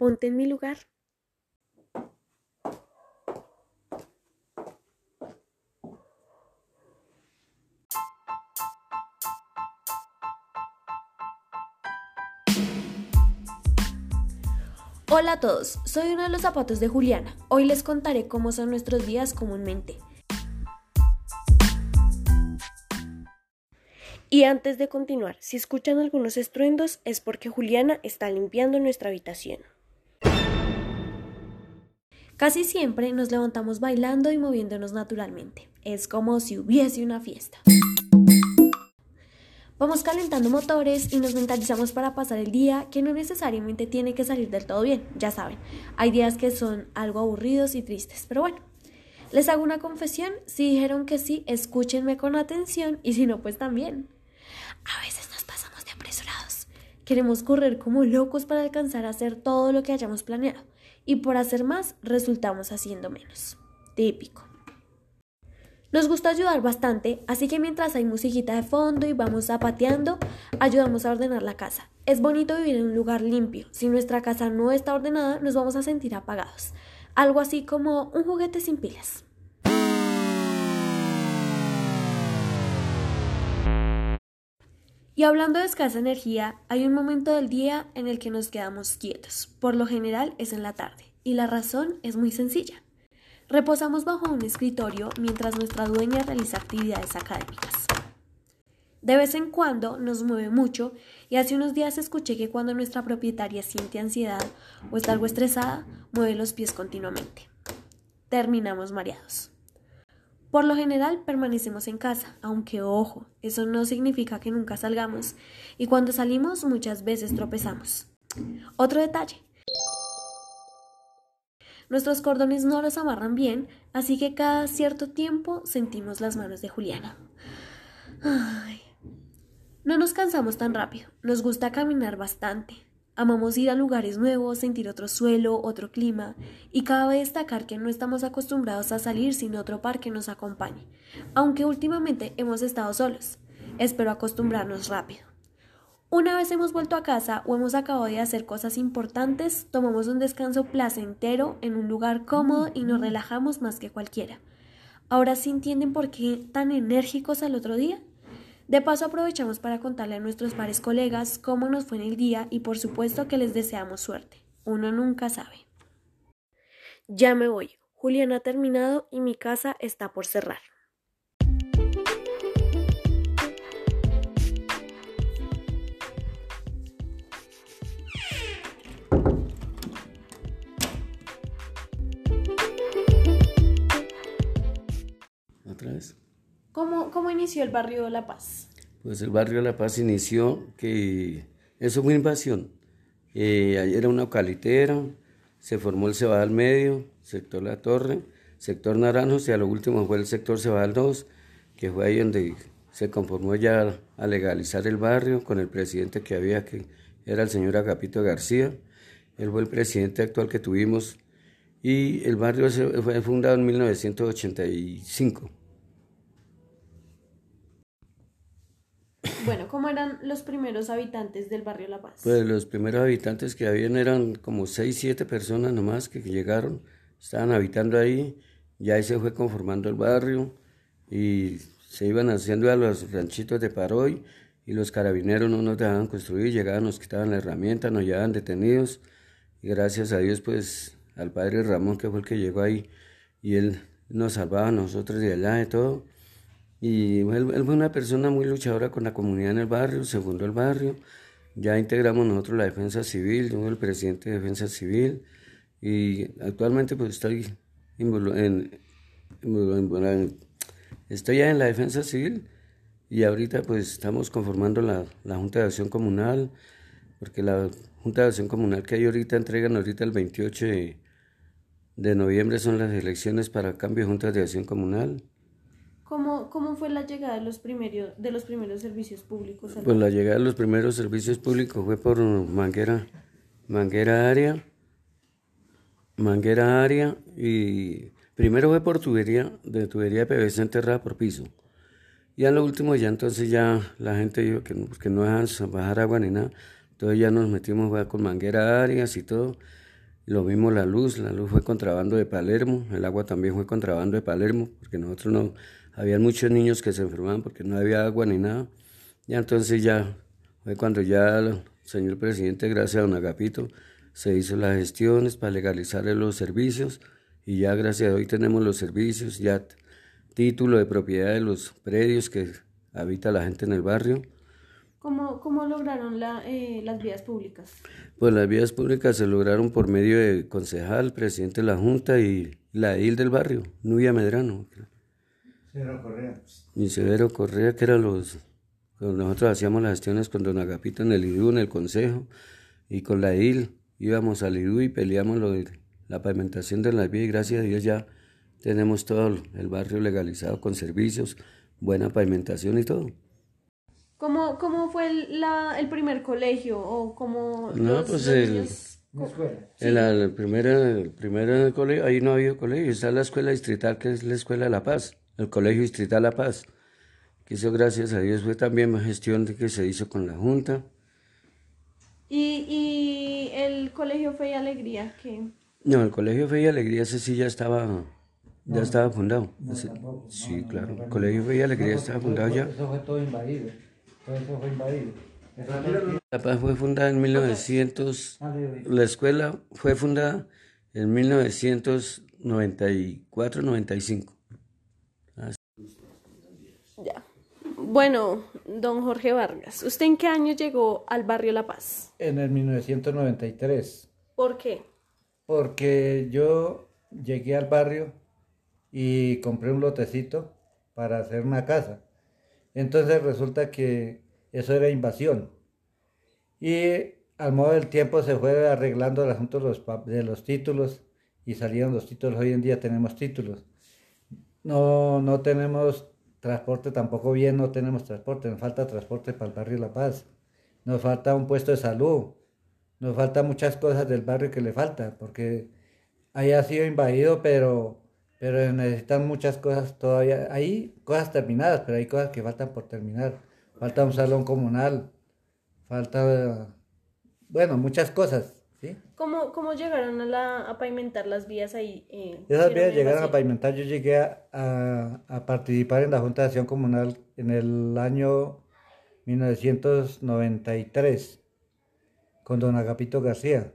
ponte en mi lugar. Hola a todos, soy uno de los zapatos de Juliana. Hoy les contaré cómo son nuestros días comúnmente. Y antes de continuar, si escuchan algunos estruendos es porque Juliana está limpiando nuestra habitación. Casi siempre nos levantamos bailando y moviéndonos naturalmente. Es como si hubiese una fiesta. Vamos calentando motores y nos mentalizamos para pasar el día, que no necesariamente tiene que salir del todo bien, ya saben. Hay días que son algo aburridos y tristes, pero bueno. Les hago una confesión, si dijeron que sí, escúchenme con atención y si no, pues también. A veces nos pasamos de apresurados. Queremos correr como locos para alcanzar a hacer todo lo que hayamos planeado y por hacer más resultamos haciendo menos. Típico. Nos gusta ayudar bastante, así que mientras hay musiquita de fondo y vamos zapateando, ayudamos a ordenar la casa. Es bonito vivir en un lugar limpio. Si nuestra casa no está ordenada, nos vamos a sentir apagados. Algo así como un juguete sin pilas. Y hablando de escasa energía, hay un momento del día en el que nos quedamos quietos. Por lo general es en la tarde. Y la razón es muy sencilla. Reposamos bajo un escritorio mientras nuestra dueña realiza actividades académicas. De vez en cuando nos mueve mucho y hace unos días escuché que cuando nuestra propietaria siente ansiedad o está algo estresada, mueve los pies continuamente. Terminamos mareados. Por lo general permanecemos en casa, aunque ojo, eso no significa que nunca salgamos y cuando salimos muchas veces tropezamos. Otro detalle, Nuestros cordones no los amarran bien, así que cada cierto tiempo sentimos las manos de Juliana. No nos cansamos tan rápido, nos gusta caminar bastante. Amamos ir a lugares nuevos, sentir otro suelo, otro clima, y cabe destacar que no estamos acostumbrados a salir sin otro par que nos acompañe, aunque últimamente hemos estado solos. Espero acostumbrarnos rápido. Una vez hemos vuelto a casa o hemos acabado de hacer cosas importantes, tomamos un descanso placentero en un lugar cómodo y nos relajamos más que cualquiera. Ahora sí entienden por qué tan enérgicos al otro día. De paso aprovechamos para contarle a nuestros pares colegas cómo nos fue en el día y por supuesto que les deseamos suerte. Uno nunca sabe. Ya me voy. Julián ha terminado y mi casa está por cerrar. ¿Cómo, ¿Cómo, inició el barrio La Paz? Pues el barrio La Paz inició que eso fue invasión. Eh, era una calitera, se formó el Cebadal Medio, sector La Torre, sector Naranjo, y a lo último fue el sector Cebadal 2, que fue ahí donde se conformó ya a legalizar el barrio con el presidente que había, que era el señor Agapito García. Él fue el presidente actual que tuvimos y el barrio fue fundado en 1985. Bueno, ¿cómo eran los primeros habitantes del barrio La Paz? Pues los primeros habitantes que habían eran como 6, 7 personas nomás que llegaron, estaban habitando ahí, ya ahí se fue conformando el barrio y se iban haciendo a los ranchitos de Paroy y los carabineros no nos dejaban construir, llegaban, nos quitaban la herramienta, nos llevaban detenidos y gracias a Dios pues al padre Ramón que fue el que llegó ahí y él nos salvaba a nosotros de allá de todo y él, fue una persona muy luchadora con la comunidad en el barrio, se el barrio. Ya integramos nosotros la defensa civil, yo soy el presidente de defensa civil y actualmente pues estoy en, estoy ya en la defensa civil y ahorita pues estamos conformando la, la, Junta de Acción Comunal, porque la Junta de Acción Comunal que hay ahorita entregan ahorita el 28 de, de noviembre son las elecciones para cambio de Juntas de Acción Comunal. ¿Cómo, ¿Cómo, fue la llegada de los, primeros, de los primeros servicios públicos? Pues la llegada de los primeros servicios públicos fue por Manguera, Manguera Área, Manguera Área y primero fue por tubería, de tubería de PVC enterrada por piso. Y a lo último ya entonces ya la gente dijo que, que no dejan bajar agua ni nada, entonces ya nos metimos con Manguera Áreas y todo. Lo mismo la luz, la luz fue contrabando de Palermo, el agua también fue contrabando de Palermo, porque nosotros no, había muchos niños que se enfermaban porque no había agua ni nada. Y entonces ya fue cuando ya el señor presidente, gracias a don Agapito, se hizo las gestiones para legalizar los servicios y ya gracias a hoy tenemos los servicios, ya título de propiedad de los predios que habita la gente en el barrio. ¿Cómo, cómo lograron la, eh, las vías públicas? Pues las vías públicas se lograron por medio de concejal, presidente de la Junta y la edil del barrio, Nubia Medrano. Severo Correa. Y Severo Correa, que eran los... Nosotros hacíamos las gestiones con don Agapito en el IDU, en el consejo, y con la edil íbamos al IDU y peleamos lo de la pavimentación de las vías y gracias a Dios ya tenemos todo el barrio legalizado con servicios, buena pavimentación y todo. ¿Cómo, cómo fue el, la, el primer colegio o cómo No, los, pues los el- niños- la, el primero, el colegio, ahí no había colegio, está la escuela distrital que es la Escuela de La Paz, el Colegio Distrital La Paz, que eso gracias a Dios fue también una gestión de que se hizo con la Junta. Y, y el colegio Fe y Alegría, que No, el Colegio Fe y Alegría ese sí ya estaba, ya estaba fundado. Ese- tampoco, no, sí, no, claro, no, el Colegio Fe y Alegría No, estaba fundado ya. Eso fue todo invadido. Todo eso fue invadido. La Paz fue fundada en 1900, Ah, la escuela fue fundada en 1994-95. ya. Bueno, don Jorge Vargas, ¿usted en qué año llegó al barrio La Paz? En el 1993. ¿Por qué? Porque yo llegué al barrio y compré un lotecito para hacer una casa. Entonces resulta que eso era invasión. Y al modo del tiempo se fue arreglando el asunto de los, pa- de los títulos y salieron los títulos. Hoy en día tenemos títulos. No, no tenemos transporte tampoco bien, no tenemos transporte. Nos falta transporte para el barrio La Paz. Nos falta un puesto de salud. Nos falta muchas cosas del barrio que le falta, porque ahí ha sido invadido, pero, pero necesitan muchas cosas todavía. Hay cosas terminadas, pero hay cosas que faltan por terminar. Falta un salón comunal, falta, bueno, muchas cosas. ¿Cómo, cómo llegaron a, la, a pavimentar las vías ahí? eh, Esas vías llegaron a pavimentar. Yo llegué a, a- a participar en la Junta de Acción Comunal en el año 1993 con don Agapito García.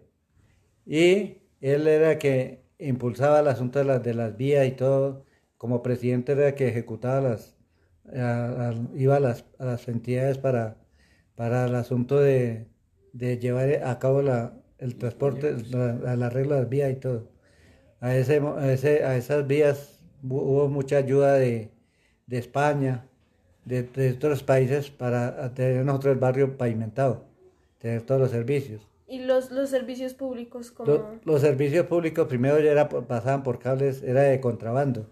Y él era que impulsaba el asunto de las, de las vías y todo. Como presidente era el que ejecutaba las, a- iba a las, a las entidades para, para el asunto de, de llevar a cabo la, el transporte, la, el arreglo de las vías y todo a, ese, a, ese- a esas vías hu- hubo mucha ayuda de, de España, de, de otros países para tener nosotros el barrio pavimentado, tener todos los servicios. ¿Y los, los servicios públicos como Lo- los servicios públicos primero ya era, pasaban por cables, era de contrabando.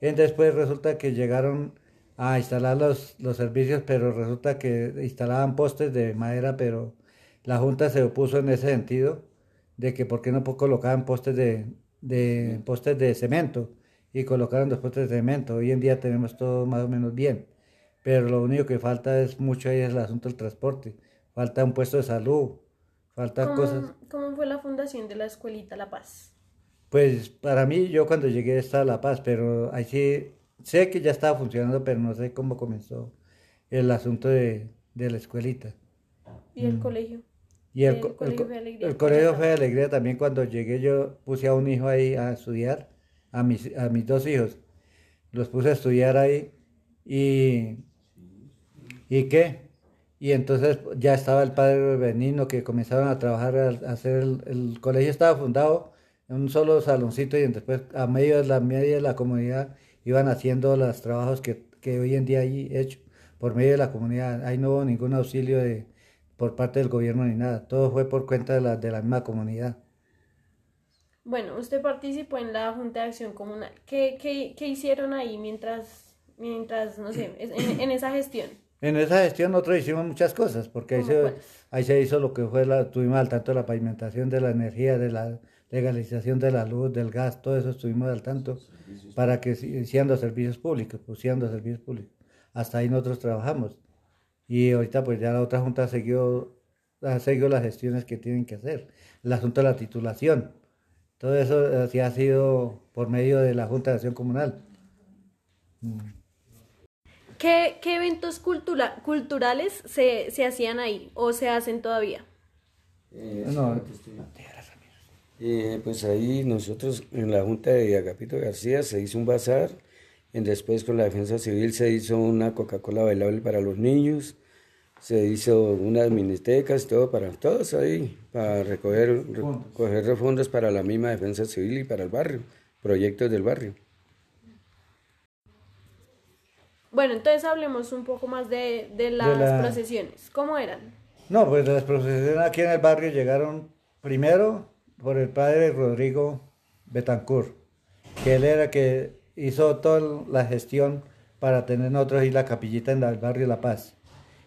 Y después resulta que llegaron a instalar los, los servicios, pero resulta que instalaban postes de madera, pero la Junta se opuso en ese sentido, de que por qué no colocaban postes de, de, postes de cemento y colocaron los postes de cemento. Hoy en día tenemos todo más o menos bien, pero lo único que falta es mucho ahí es el asunto del transporte. Falta un puesto de salud, falta ¿Cómo, cosas. cómo fue la fundación de la escuelita La Paz? Pues para mí, yo cuando llegué estaba La Paz, pero ahí sí, sé que ya estaba funcionando, pero no sé cómo comenzó el asunto de, de la escuelita. ¿Y el colegio? Y el, El co- el, Colegio de Alegría, el Colegio ¿cómo Fe de Alegría también cuando llegué yo puse a un hijo ahí a estudiar, a mis, a mis dos hijos. Los puse a estudiar ahí y... ¿Y qué? Y entonces ya estaba el padre Benigno que comenzaron a trabajar, a, a hacer el, el colegio estaba fundado en un solo saloncito y después a medio de la media de la comunidad iban haciendo los trabajos que, que hoy en día hay hecho por medio de la comunidad. Ahí no hubo ningún auxilio de, por parte del gobierno ni nada. Todo fue por cuenta de la, de la misma comunidad. Bueno, usted participó en la Junta de Acción Comunal. ¿Qué, qué, qué hicieron ahí mientras, mientras no sé, en, en esa gestión? En esa gestión nosotros hicimos muchas cosas, porque ahí ¿Cómo se, ahí se hizo lo que fue, la, tuvimos al tanto de la pavimentación de la energía, de la legalización de la luz, del gas, todo eso estuvimos al tanto para que hicieran los servicios públicos, pusieran los servicios públicos. Hasta ahí nosotros trabajamos. Y ahorita pues ya la otra junta ha seguido, ha seguido las gestiones que tienen que hacer. El asunto de la titulación. Todo eso sí ha sido por medio de la Junta de Acción Comunal. ¿Qué, eventos culturales se, se, hacían ahí o se hacen todavía? Eh, no, eh, pues ahí nosotros en la Junta de Agapito García se hizo un bazar, después con la Defensa Civil se hizo una Coca-Cola bailable para los niños, se hizo unas minitecas, todo para todos ahí, para recoger, recoger fondos para la misma Defensa Civil y para el barrio, proyectos del barrio. Bueno, entonces hablemos un poco más de, las procesiones. ¿Cómo eran? No, pues las procesiones aquí en el barrio llegaron primero por el padre Rodrigo Betancourt, que él era que hizo toda la gestión para tener nosotros ahí la capillita en el barrio La Paz.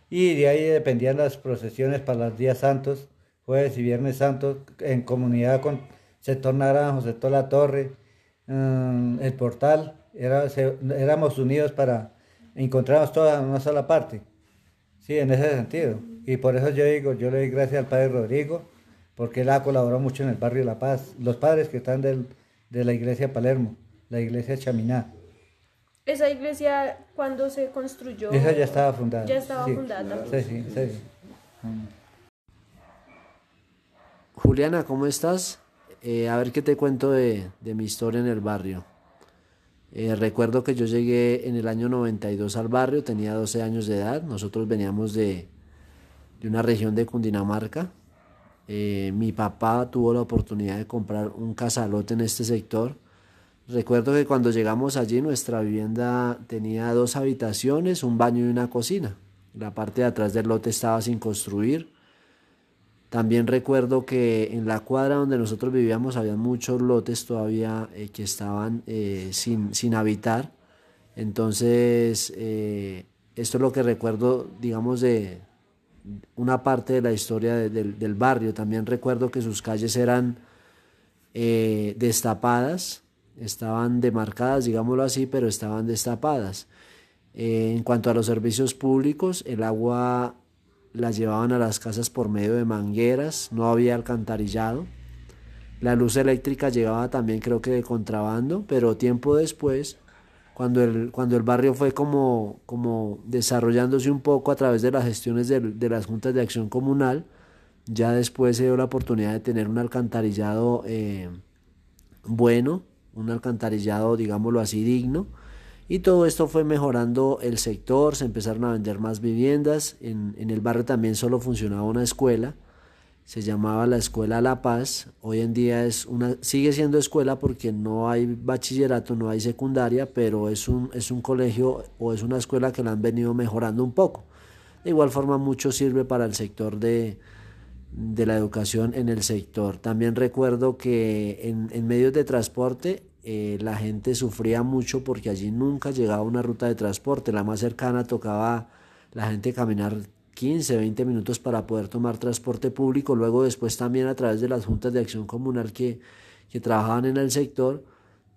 Y de ahí dependían las procesiones para los días santos, jueves y viernes santos, en comunidad con sector Naranjo, sector La Torre, mm, el portal, era, éramos unidos para encontramos toda en una sola parte. Sí, en ese sentido. Y por eso yo digo, yo le doy gracias al padre Rodrigo, porque él ha colaborado mucho en el barrio La Paz. Los padres que están del, de la iglesia Palermo, la iglesia Chaminá. ¿Esa iglesia cuando se construyó? Esa ya estaba fundada. Ya estaba fundada Sí, sí, sí. Juliana, ¿cómo estás? Eh, a ver qué te cuento de, de mi historia en el barrio. Eh, recuerdo que yo llegué en el año 92 al barrio, tenía 12 años de edad, nosotros veníamos de, de una región de Cundinamarca. Eh, mi papá tuvo la oportunidad de comprar un casalote en este sector. Recuerdo que cuando llegamos allí nuestra vivienda tenía dos habitaciones, un baño y una cocina. La parte de atrás del lote estaba sin construir. También recuerdo que en la cuadra donde nosotros vivíamos había muchos lotes todavía eh, que estaban eh, sin, sin, habitar. Entonces, eh, esto es lo que recuerdo, digamos, de una parte de la historia del barrio. También recuerdo que sus calles eran destapadas, estaban demarcadas, digámoslo así, pero estaban destapadas. en cuanto a los servicios públicos, el agua las llevaban a las casas por medio de mangueras, no había alcantarillado. La luz eléctrica llegaba también creo que de contrabando, pero tiempo después, cuando el, cuando el barrio fue como, como desarrollándose un poco a través de las gestiones de, las juntas de acción comunal, ya después se dio la oportunidad de tener un alcantarillado eh, bueno, un alcantarillado, digámoslo así, digno, y todo esto fue mejorando el sector, se empezaron a vender más viviendas, en, el barrio también solo funcionaba una escuela, se llamaba la Escuela La Paz, hoy en día es una, sigue siendo escuela porque no hay bachillerato, no hay secundaria, pero es un, es un colegio o es una escuela que la han venido mejorando un poco. De igual forma mucho sirve para el sector de, de la educación en el sector. También recuerdo que en, en medios de transporte eh, la gente sufría mucho porque allí nunca llegaba una ruta de transporte. La más cercana tocaba la gente caminar 15, 20 minutos para poder tomar transporte público. Luego después también a través de las juntas de acción comunal que, que trabajaban en el sector,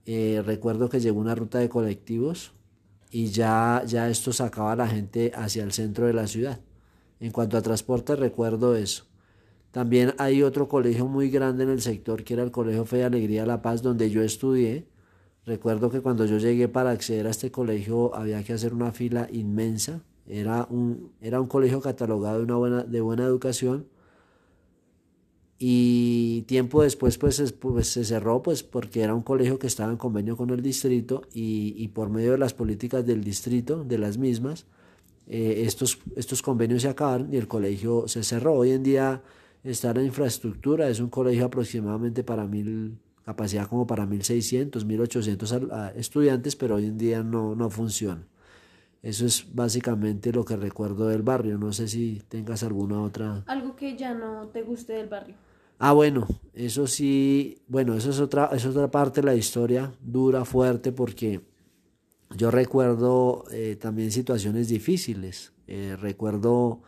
eh, recuerdo que llegó una ruta de colectivos y ya, ya esto sacaba a la gente hacia el centro de la ciudad. En cuanto a transporte recuerdo eso. También hay otro colegio muy grande en el sector que era el Colegio Fe y Alegría La Paz, donde yo estudié. Recuerdo que cuando yo llegué para acceder a este colegio había que hacer una fila inmensa. Era un, era un colegio catalogado de, una buena, de buena educación. Y tiempo después pues, pues, se cerró pues, porque era un colegio que estaba en convenio con el distrito y, y por medio de las políticas del distrito, de las mismas, eh, estos, estos convenios se acabaron y el colegio se cerró. Hoy en día está la infraestructura, es un colegio aproximadamente para mil, capacidad como para 1600, 1800 estudiantes, pero hoy en día no, no funciona. Eso es básicamente lo que recuerdo del barrio. No sé si tengas alguna otra. Algo que ya no te guste del barrio. Ah, bueno, eso sí, bueno, eso es otra, es otra parte de la historia, dura, fuerte, porque yo recuerdo eh, también situaciones difíciles. Eh, recuerdo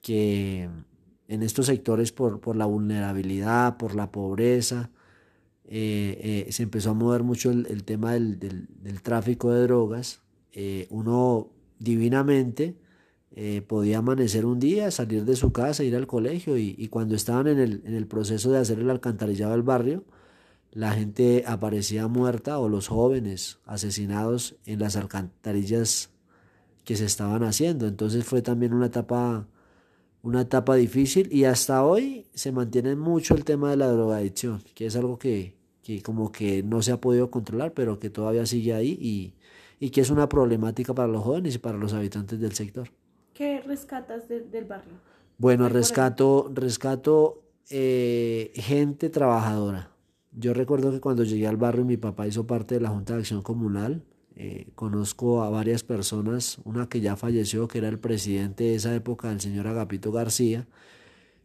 que en estos sectores por, por la vulnerabilidad, por la pobreza. Eh, eh, se empezó a mover mucho el, tema del, del, tráfico de drogas. Eh, uno divinamente podía amanecer un día, salir de su casa, ir al colegio y, y cuando estaban en el, en el, proceso de hacer el alcantarillado del barrio, la gente aparecía muerta o los jóvenes asesinados en las alcantarillas que se estaban haciendo. Entonces fue también una etapa, una etapa difícil y hasta hoy se mantiene mucho el tema de la drogadicción, que es algo que, que como que no se ha podido controlar, pero que todavía sigue ahí y, y que es una problemática para los jóvenes y para los habitantes del sector. ¿Qué rescatas del barrio? Bueno, rescato, rescato eh, gente trabajadora. Yo recuerdo que cuando llegué al barrio mi papá hizo parte de la Junta de Acción Comunal. Eh, conozco a varias personas, una que ya falleció, que era el presidente de esa época, el señor Agapito García,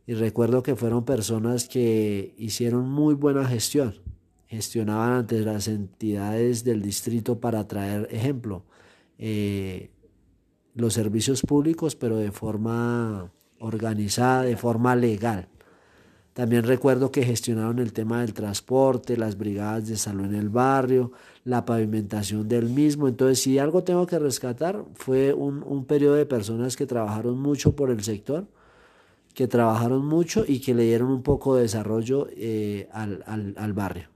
y recuerdo que fueron personas que hicieron muy buena gestión, gestionaban ante las entidades del distrito para traer ejemplo, eh, los servicios públicos, pero de forma organizada, de forma legal. También recuerdo que gestionaron el tema del transporte, las brigadas de salud en el barrio, la pavimentación del mismo. Entonces, si algo tengo que rescatar, fue un, un periodo de personas que trabajaron mucho por el sector, que trabajaron mucho y que le dieron un poco de desarrollo eh, al, al, al barrio.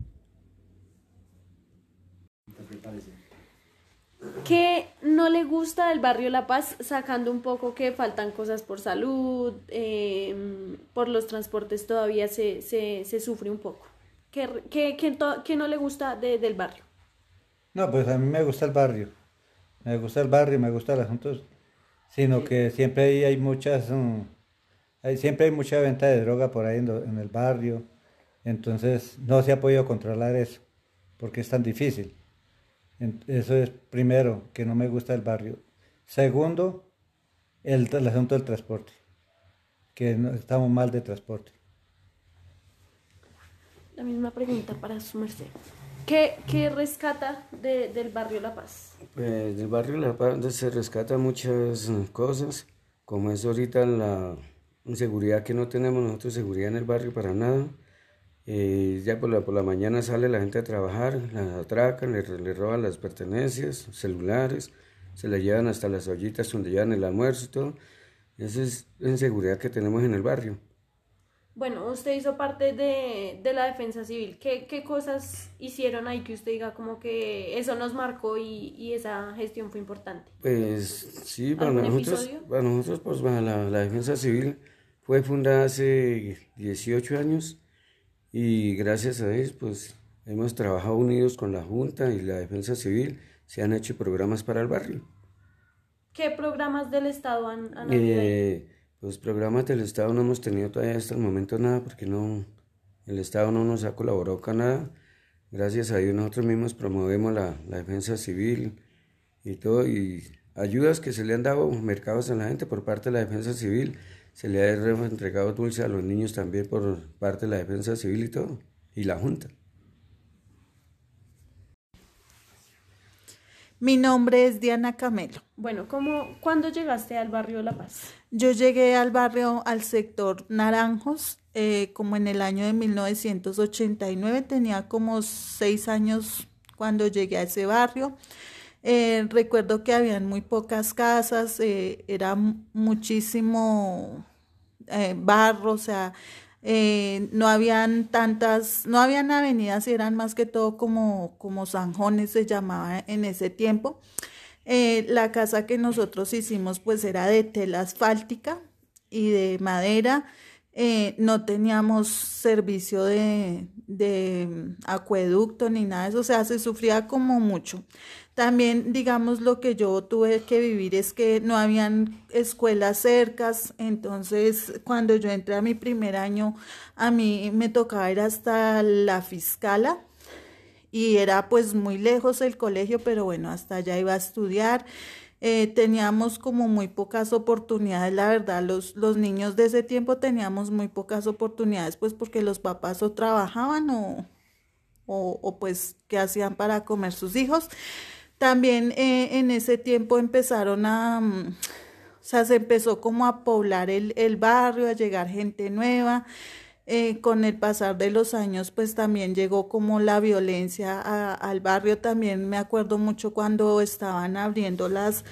¿Qué no le gusta del barrio La Paz, sacando un poco que faltan cosas por salud, eh, por los transportes todavía se, se, se sufre un poco? ¿Qué, qué, qué, qué no le gusta de, del barrio? No, pues a mí me gusta el barrio. Me gusta el barrio, me gusta el asunto, sino que siempre hay, hay muchas, um, hay, siempre hay mucha venta de droga por ahí en, lo, en el barrio. Entonces no se ha podido controlar eso, porque es tan difícil. Eso es primero, que no me gusta el barrio. Segundo, el, el asunto del transporte, que no, estamos mal de transporte. La misma pregunta para su merced. ¿Qué, qué rescata de, del barrio La Paz? Pues del barrio La Paz se rescata muchas cosas, como es ahorita la inseguridad que no tenemos nosotros, seguridad en el barrio para nada. Eh, ya por la, por la mañana sale la gente a trabajar, la atracan, le, le roban las pertenencias, celulares, se la llevan hasta las ollitas donde llevan el almuerzo y todo. Esa es la inseguridad que tenemos en el barrio. Bueno, usted hizo parte de, de la defensa civil. ¿Qué, ¿Qué, cosas hicieron ahí que usted diga como que eso nos marcó y, y esa gestión fue importante? Pues sí, para nosotros, para nosotros pues, la, la defensa civil fue fundada hace 18 años y gracias a ellos pues hemos trabajado unidos con la Junta y la Defensa Civil, se han hecho programas para el barrio. ¿Qué programas del Estado han, han eh, Pues programas del Estado no hemos tenido todavía hasta el momento nada porque no, el Estado no nos ha colaborado con nada. Gracias a Dios nosotros mismos promovemos la, la defensa civil y todo y ayudas que se le han dado mercados a la gente por parte de la defensa civil se le ha entregado dulce a los niños también por parte de la defensa civil y todo, y la Junta. Mi nombre es Diana Camelo. Bueno, ¿cómo, ¿cuándo llegaste al barrio La Paz? Yo llegué al barrio, al sector Naranjos, eh, como en el año de 1989, tenía como seis años cuando llegué a ese barrio. Eh, recuerdo que habían muy pocas casas, eh, era muchísimo eh, barro, o sea, eh, no habían tantas, no habían avenidas, eran más que todo como, como zanjones se llamaba en ese tiempo. Eh, la casa que nosotros hicimos pues era de tela asfáltica y de madera. Eh, no teníamos servicio de, de acueducto ni nada de eso, o sea, se sufría como mucho. También, digamos, lo que yo tuve que vivir es que no habían escuelas cercas, entonces cuando yo entré a mi primer año, a mí me tocaba ir hasta la fiscala y era pues muy lejos el colegio, pero bueno, hasta allá iba a estudiar. Eh, teníamos como muy pocas oportunidades, la verdad, los, los niños de ese tiempo teníamos muy pocas oportunidades, pues porque los papás o trabajaban o, o, pues qué hacían para comer sus hijos. También eh, en ese tiempo empezaron a, um, o sea, se empezó como a poblar el, el barrio, a llegar gente nueva. Eh, con el pasar de los años, pues también llegó como la violencia al barrio. También me acuerdo mucho cuando estaban abriendo las,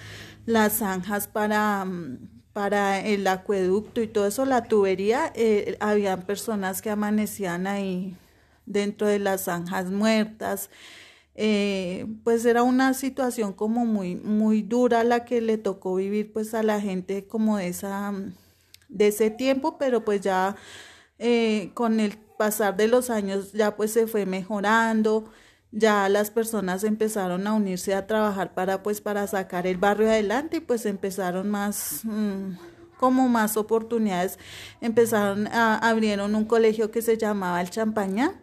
las zanjas para, um, para el acueducto y todo eso, la tubería, eh, habían personas que amanecían ahí dentro de las zanjas muertas. Eh, pues era una situación como muy, muy dura la que le tocó vivir pues a la gente como de, esa, de ese tiempo, pero pues ya eh, con el pasar de los años ya pues se fue mejorando, ya las personas empezaron a unirse a trabajar para pues para sacar el barrio adelante y pues empezaron más mm, como más oportunidades. Empezaron a abrieron un colegio que se llamaba el Champaña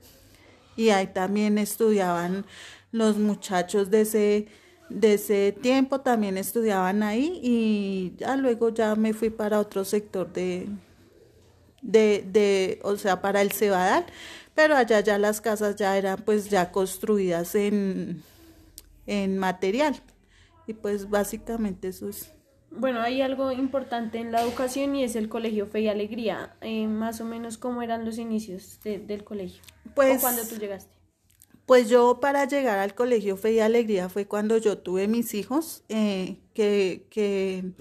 y ahí también estudiaban los muchachos de ese, de ese tiempo también estudiaban ahí y ya luego ya me fui para otro sector de, de, de o sea, para el Cebadal, pero allá ya las casas ya eran pues ya construidas en, en material y pues básicamente eso es. Bueno, hay algo importante en la educación y es el colegio Fe y Alegría. Eh, más o menos, ¿cómo eran los inicios del colegio? Pues, ¿O cuando tú llegaste? Pues yo para llegar al colegio Fe y Alegría fue cuando yo tuve mis hijos, eh, que, que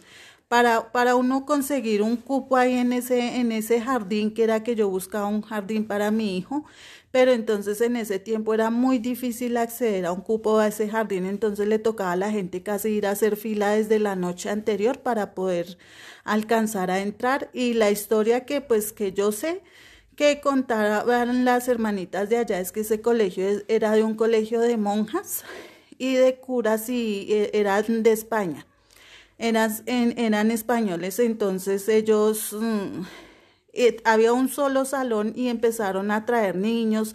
para, para uno conseguir un cupo ahí en ese, en ese jardín, que era que yo buscaba un jardín para mi hijo, pero entonces en ese tiempo era muy difícil acceder a un cupo a ese jardín, entonces le tocaba a la gente casi ir a hacer fila desde la noche anterior para poder alcanzar a entrar y la historia que pues que yo sé que contaban las hermanitas de allá es que ese colegio era de un colegio de monjas y de curas y e, eran de España. Eran, eran españoles, entonces ellos mm, eh, había un solo salón y empezaron a traer niños,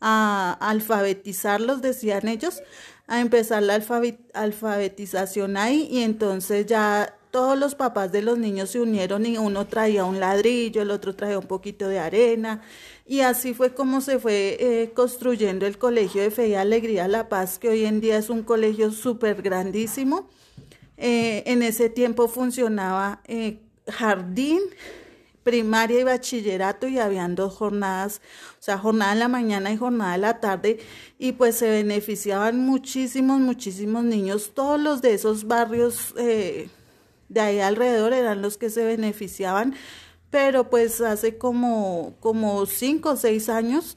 a alfabetizarlos, decían ellos, a empezar la alfabetización ahí y entonces ya todos los papás de los niños se unieron y uno traía un ladrillo, el otro traía un poquito de arena y así fue como se fue eh, construyendo el Colegio de Fe y Alegría La Paz, que hoy en día es un colegio súper grandísimo. Eh, en ese tiempo funcionaba eh, jardín, primaria y bachillerato y habían dos jornadas, o sea, jornada en la mañana y jornada en la tarde y pues se beneficiaban muchísimos, muchísimos niños, todos los de esos barrios de ahí alrededor eran los que se beneficiaban, pero pues hace como, como cinco o seis años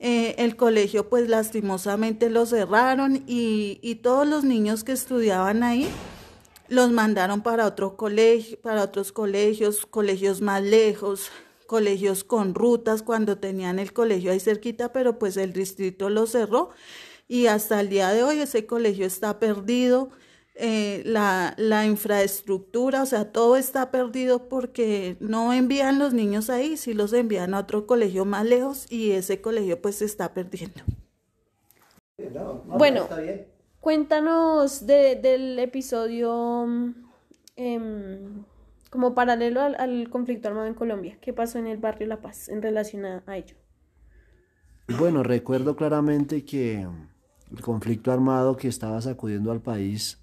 eh, el colegio pues lastimosamente lo cerraron y, y todos los niños que estudiaban ahí los mandaron para otro colegio, para otros colegios, colegios más lejos, colegios con rutas cuando tenían el colegio ahí cerquita, pero pues el distrito lo cerró y hasta el día de hoy ese colegio está perdido. Eh, la, la, infraestructura, o sea, todo está perdido porque no envían los niños ahí, si los envían a otro colegio más lejos y ese colegio pues se está perdiendo. bueno, cuéntanos del episodio em, como paralelo al, conflicto armado en Colombia. ¿Qué pasó en el barrio La Paz en relación a, ello? Bueno, recuerdo claramente que el conflicto armado que estaba sacudiendo al país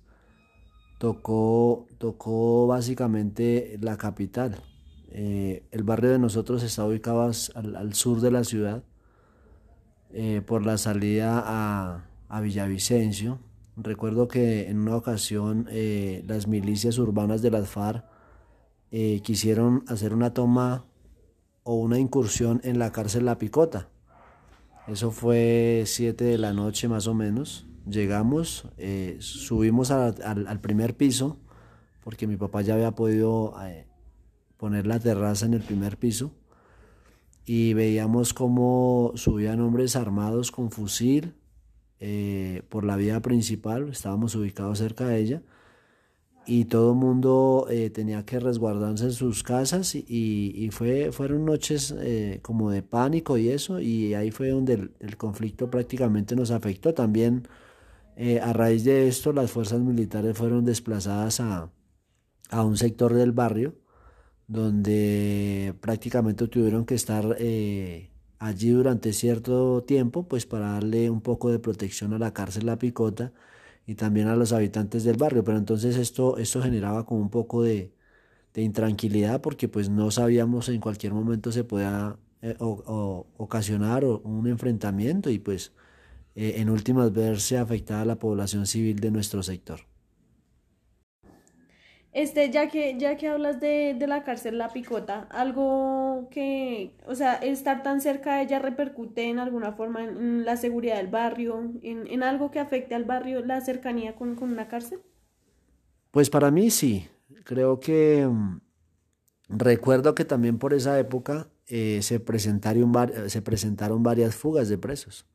tocó, tocó básicamente la capital. Eh, el barrio de nosotros está ubicado al, sur de la ciudad, eh, por la salida a, Villavicencio. Recuerdo que en una ocasión eh, las milicias urbanas de las FARC quisieron hacer una toma o una incursión en la cárcel La Picota. Eso fue 7 de la noche más o menos. Llegamos, eh, subimos al primer piso, porque mi papá ya había podido eh, poner la terraza en el primer piso, y veíamos cómo subían hombres armados con fusil eh, por la vía principal, estábamos ubicados cerca de ella, y todo el mundo tenía que resguardarse en sus casas y, fue, fueron noches como de pánico y eso, y ahí fue donde el, conflicto prácticamente nos afectó. También eh, a raíz de esto, las fuerzas militares fueron desplazadas a, un sector del barrio donde prácticamente tuvieron que estar eh, allí durante cierto tiempo, pues para darle un poco de protección a la cárcel La Picota y también a los habitantes del barrio. Pero entonces esto, esto generaba como un poco de, intranquilidad porque pues no sabíamos en cualquier momento se podía eh, ocasionar un enfrentamiento y pues eh, en últimas verse afectada la población civil de nuestro sector. Este, ya que, ya que hablas de, de, la cárcel La Picota, algo que, o sea, estar tan cerca de ella repercute en alguna forma en, la seguridad del barrio, en, en, algo que afecte al barrio, la cercanía con, con, una cárcel? Pues para mí sí. Creo que mm, recuerdo que también por esa época eh, se, presentaron, se presentaron varias fugas de presos.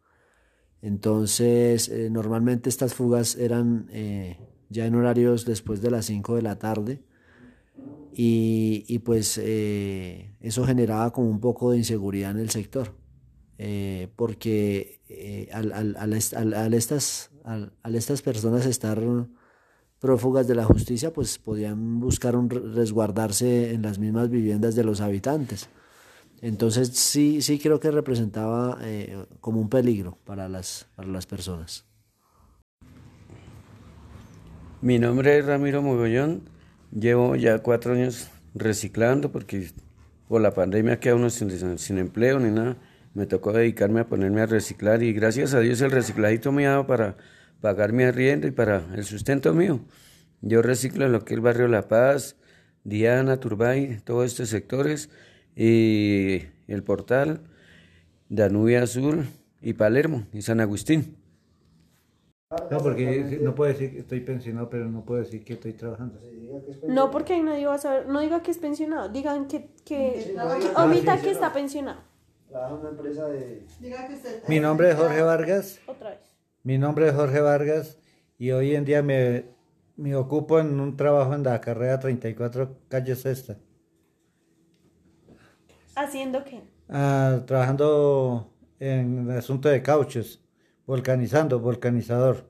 Entonces, eh, normalmente estas fugas eran eh, ya en horarios después de las 5 de la tarde y, pues eh, eso generaba como un poco de inseguridad en el sector, eh, porque eh, al, al, al, estas, al, estas personas estar prófugas de la justicia, pues podían buscar un, resguardarse en las mismas viviendas de los habitantes. Entonces sí, sí creo que representaba como un peligro para las, para las personas. Mi nombre es Ramiro Mogollón Llevo ya cuatro años reciclando porque por la pandemia queda uno sin, empleo ni nada. Me tocó dedicarme a ponerme a reciclar y gracias a Dios el recicladito me ha dado para pagar mi arriendo y para el sustento mío. Yo reciclo en lo que es el barrio La Paz, Diana, Turbay, todos estos sectores y el portal, Danubia Azul y Palermo y San Agustín. No, porque no puedo decir que estoy pensionado, pero no puedo decir que estoy trabajando. No, porque ahí nadie va a saber. No diga que es pensionado, digan que, que, omita que está pensionado. empresa de... Mi nombre es Jorge Vargas. Otra vez. Mi nombre es Jorge Vargas y hoy en día me, me ocupo en un trabajo en la carrera 34 calle Sexta. ¿Haciendo qué? Ah, trabajando en el asunto de cauchos volcanizando, volcanizador.